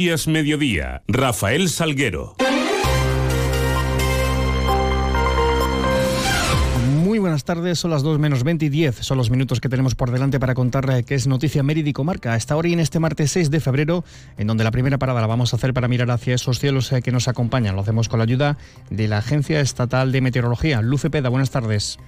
Días Mediodía, Rafael Salguero. Muy buenas tardes, son las 2 menos 20 y 10. Son los minutos que tenemos por delante para contarle qué es noticia Mérida y Comarca. A esta hora y en este martes 6 de febrero, en donde la primera parada la vamos a hacer para mirar hacia esos cielos eh, que nos acompañan. Lo hacemos con la ayuda de la Agencia Estatal de Meteorología. Luce Peda, buenas tardes.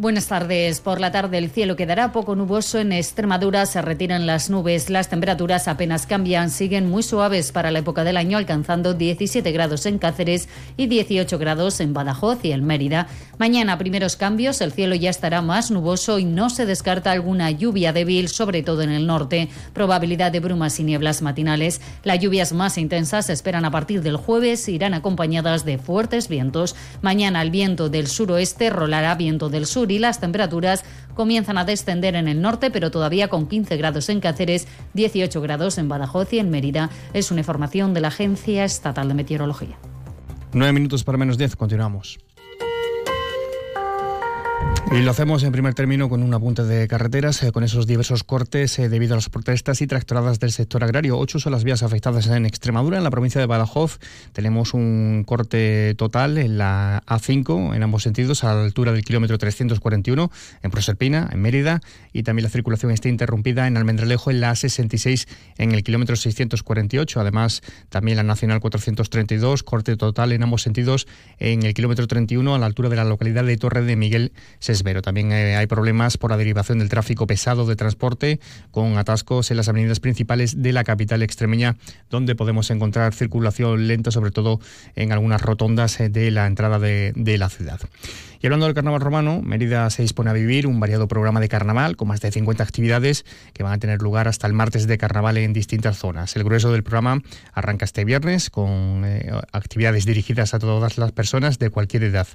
Buenas tardes. Por la tarde el cielo quedará poco nuboso. En Extremadura se retiran las nubes. Las temperaturas apenas cambian. Siguen muy suaves para la época del año, alcanzando 17 grados en Cáceres y 18 grados en Badajoz y en Mérida. Mañana, primeros cambios. El cielo ya estará más nuboso y no se descarta alguna lluvia débil, sobre todo en el norte. Probabilidad de brumas y nieblas matinales. Las lluvias más intensas se esperan a partir del jueves. Irán acompañadas de fuertes vientos. Mañana el viento del suroeste rolará viento del sur y las temperaturas comienzan a descender en el norte, pero todavía con 15 grados en Cáceres, 18 grados en Badajoz y en Mérida. Es una información de la Agencia Estatal de Meteorología. Nueve minutos para menos 10, continuamos. Y lo hacemos en primer término con un apunte de carreteras, eh, con esos diversos cortes eh, debido a las protestas y tractoradas del sector agrario. Ocho son las vías afectadas en Extremadura. En la provincia de Badajoz tenemos un corte total en la A5 en ambos sentidos, a la altura del kilómetro 341 en Proserpina, en Mérida, y también la circulación está interrumpida en Almendralejo en la A66 en el kilómetro 648. Además, también la Nacional 432, corte total en ambos sentidos en el kilómetro 31 a la altura de la localidad de Torre de Miguel También eh, hay problemas por la derivación del tráfico pesado de transporte con atascos en las avenidas principales de la capital extremeña, donde podemos encontrar circulación lenta, sobre todo en algunas rotondas eh, de la entrada de la ciudad. Y hablando del carnaval romano, Mérida se dispone a vivir un variado programa de carnaval con más de 50 actividades que van a tener lugar hasta el martes de carnaval en distintas zonas. El grueso del programa arranca este viernes con eh, actividades dirigidas a todas las personas de cualquier edad.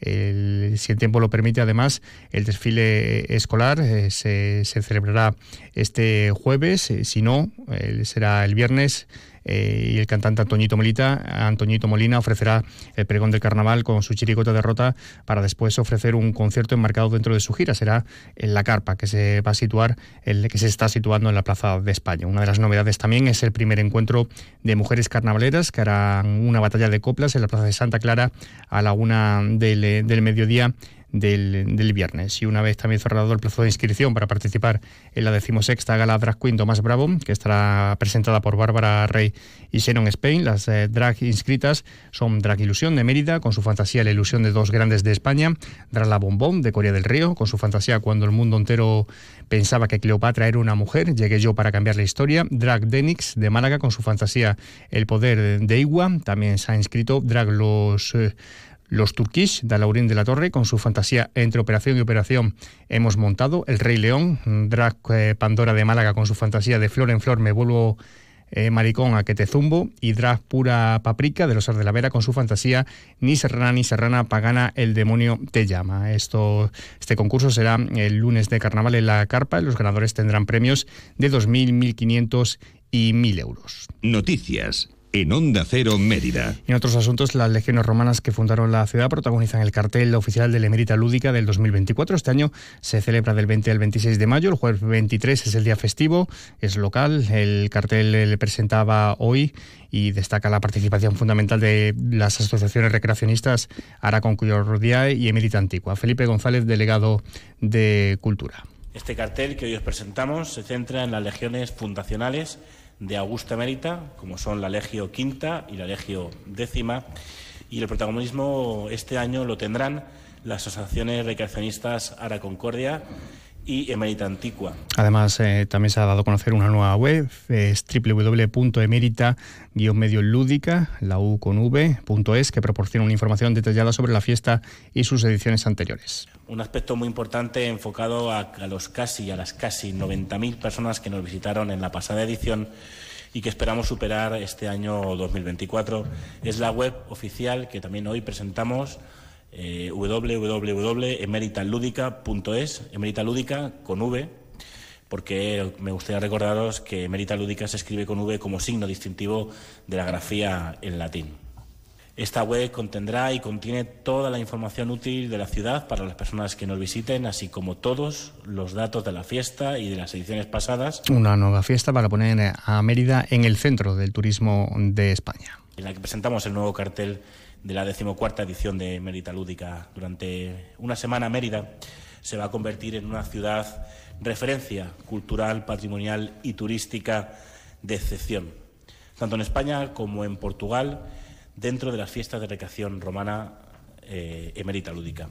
Si el tiempo lo permite, además, el desfile escolar eh, se, celebrará este jueves, eh, si no, será el viernes eh, y el cantante Antoñito Molina, Antoñito Molina ofrecerá el pregón del carnaval con su chiricota de rota para después ofrecer un concierto enmarcado dentro de su gira. Será en la carpa que se va a situar, el que se está situando en la Plaza de España. Una de las novedades también es el primer encuentro de mujeres carnavaleras que harán una batalla de coplas en la Plaza de Santa Clara a la una del, del mediodía del, viernes. Y una vez también cerrado el plazo de inscripción para participar en la decimosexta gala Drag Queen Tomás Bravo, que estará presentada por Bárbara Rey y Shannon Spain. Las eh, drag inscritas son Drag Ilusión de Mérida, con su fantasía La ilusión de dos grandes de España, Drag La Bombón de Corea del Río, con su fantasía Cuando el mundo entero pensaba que Cleopatra era una mujer, llegué yo para cambiar la historia, Drag Denix de Málaga, con su fantasía El poder de Igua, también se ha inscrito Drag Los... Eh, los Turquish de Laurín de la Torre, con su fantasía entre operación y operación, hemos montado El Rey León, Drag eh, Pandora de Málaga, con su fantasía de flor en flor, me vuelvo eh, maricón a que te zumbo, y Drag Pura Paprika de los de la Vera, con su fantasía Ni serrana ni serrana pagana, el demonio te llama. Esto, este concurso será el lunes de carnaval en la carpa, los ganadores tendrán premios de 2.000, 1.500 y 1.000 euros. Noticias en Onda Cero Mérida. En otros asuntos, las legiones romanas que fundaron la ciudad protagonizan el cartel oficial de la Emérita Lúdica del 2024. Este año se celebra del 20 al 26 de mayo. El jueves 23 es el día festivo, es local. El cartel le presentaba hoy y destaca la participación fundamental de las asociaciones recreacionistas Aracon Rodía y Emérita Antigua. Felipe González, delegado de Cultura. Este cartel que hoy os presentamos se centra en las legiones fundacionales de Augusta Mérita, como son la Legio Quinta y la Legio Décima, y el protagonismo este año lo tendrán las asociaciones recreacionistas Ara Concordia y Emérita Antigua. Además, eh, también se ha dado a conocer una nueva web, es www.emerita-mediolúdica, la U con que proporciona una información detallada sobre la fiesta y sus ediciones anteriores. Un aspecto muy importante enfocado a, a los casi, a las casi 90.000 personas que nos visitaron en la pasada edición y que esperamos superar este año 2024. Es la web oficial que también hoy presentamos eh, www.emeritaludica.es, Emerita Lúdica con V, porque me gustaría recordaros que Emerita Lúdica se escribe con V como signo distintivo de la grafía en latín. Esta web contendrá y contiene toda la información útil de la ciudad para las personas que nos visiten, así como todos los datos de la fiesta y de las ediciones pasadas. Una nueva fiesta para poner a Mérida en el centro del turismo de España. En la que presentamos el nuevo cartel de la decimocuarta edición de Mérida Lúdica. Durante una semana Mérida se va a convertir en una ciudad referencia cultural, patrimonial y turística de excepción, tanto en España como en Portugal dentro de las fiestas de recreación romana eh, emérita lúdica.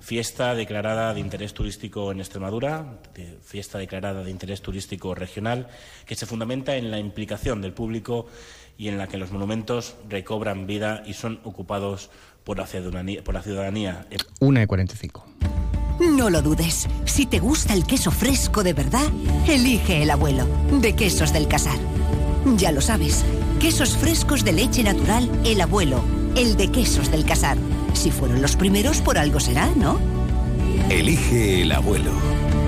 Fiesta declarada de interés turístico en Extremadura, fiesta declarada de interés turístico regional, que se fundamenta en la implicación del público y en la que los monumentos recobran vida y son ocupados por la ciudadanía. Por la ciudadanía. 1 y 45. No lo dudes. Si te gusta el queso fresco de verdad, elige el abuelo, de Quesos del Casar. Ya lo sabes, quesos frescos de leche natural, el abuelo, el de quesos del casar. Si fueron los primeros, por algo será, ¿no? Elige el abuelo.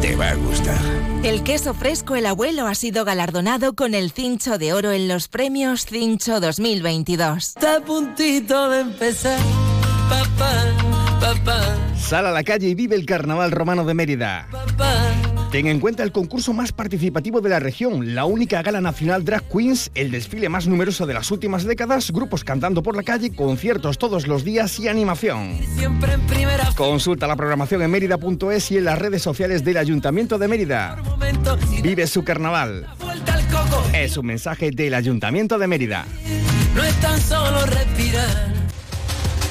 Te va a gustar. El queso fresco El Abuelo ha sido galardonado con el Cincho de Oro en los premios Cincho 2022. Está a puntito de empezar, papá, papá. Sal a la calle y vive el Carnaval Romano de Mérida. Papá. Ten en cuenta el concurso más participativo de la región, la única gala nacional Drag Queens, el desfile más numeroso de las últimas décadas, grupos cantando por la calle, conciertos todos los días y animación. Siempre en primera Consulta la programación en mérida.es y en las redes sociales del Ayuntamiento de Mérida. momento. Vive su carnaval. Es un mensaje del Ayuntamiento de Mérida. No es tan solo respirar.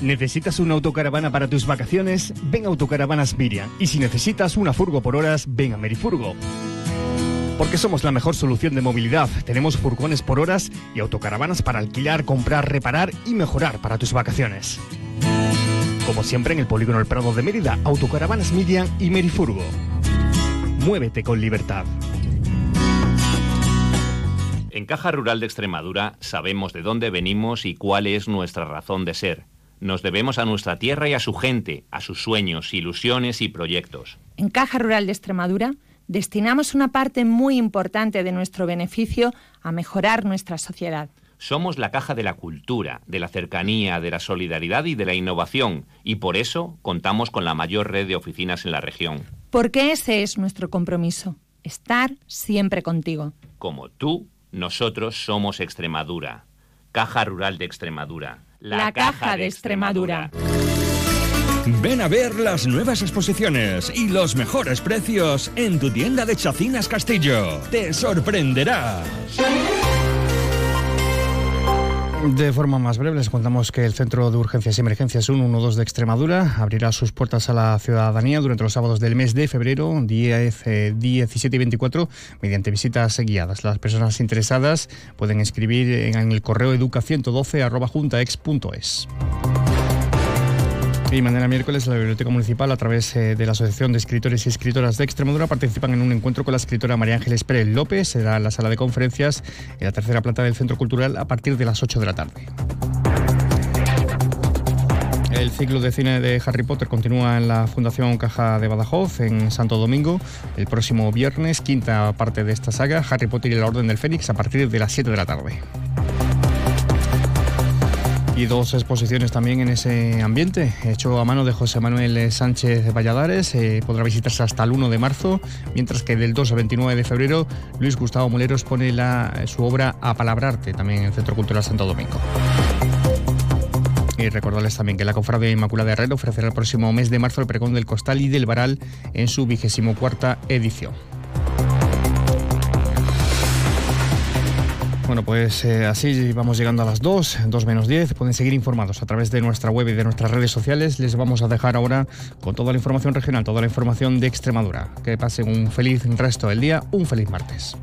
¿Necesitas una autocaravana para tus vacaciones? Ven a Autocaravanas Miriam. Y si necesitas una furgo por horas, ven a Merifurgo. Porque somos la mejor solución de movilidad. Tenemos furgones por horas y autocaravanas para alquilar, comprar, reparar y mejorar para tus vacaciones. Como siempre en el Polígono El Prado de Mérida, Autocaravanas Miriam y Merifurgo. Muévete con libertad. En Caja Rural de Extremadura sabemos de dónde venimos y cuál es nuestra razón de ser. Nos debemos a nuestra tierra y a su gente, a sus sueños, ilusiones y proyectos. En Caja Rural de Extremadura destinamos una parte muy importante de nuestro beneficio a mejorar nuestra sociedad. Somos la caja de la cultura, de la cercanía, de la solidaridad y de la innovación, y por eso contamos con la mayor red de oficinas en la región. Porque ese es nuestro compromiso, estar siempre contigo. Como tú, nosotros somos Extremadura. Caja Rural de Extremadura. La, Caja de Extremadura. Ven a ver las nuevas exposiciones y los mejores precios en tu tienda de Chacinas Castillo. Te sorprenderás. De forma más breve, les contamos que el Centro de Urgencias y Emergencias 112 de Extremadura abrirá sus puertas a la ciudadanía durante los sábados del mes de febrero, 10, eh, 17 y 24, mediante visitas guiadas. Las personas interesadas pueden escribir en el correo educa112.juntaex.es. Y mañana miércoles la Biblioteca Municipal, a través eh, de la Asociación de Escritores y Escritoras de Extremadura, participan en un encuentro con la escritora María Ángeles Pérez López. Será en la sala de conferencias en la tercera planta del Centro Cultural a partir de las 8 de la tarde. El ciclo de cine de Harry Potter continúa en la Fundación Caja de Badajoz, en Santo Domingo, el próximo viernes, quinta parte de esta saga, Harry Potter y la Orden del Fénix, a partir de las 7 de la tarde. Y dos exposiciones también en ese ambiente, hecho a mano de José Manuel Sánchez de Valladares, eh, podrá visitarse hasta el 1 de marzo, mientras que del 2 al 29 de febrero Luis Gustavo Moleros pone la, su obra A Palabrarte, también en el Centro Cultural Santo Domingo. Y recordarles también que la Cofradía Inmaculada Herrera ofrecerá el próximo mes de marzo el pregón del Costal y del Varal en su vigésimo cuarta edición. Bueno, pues eh, así vamos llegando a las 2, 2 menos 10. Pueden seguir informados a través de nuestra web y de nuestras redes sociales. Les vamos a dejar ahora con toda la información regional, toda la información de Extremadura. Que pasen un feliz resto del día, un feliz martes.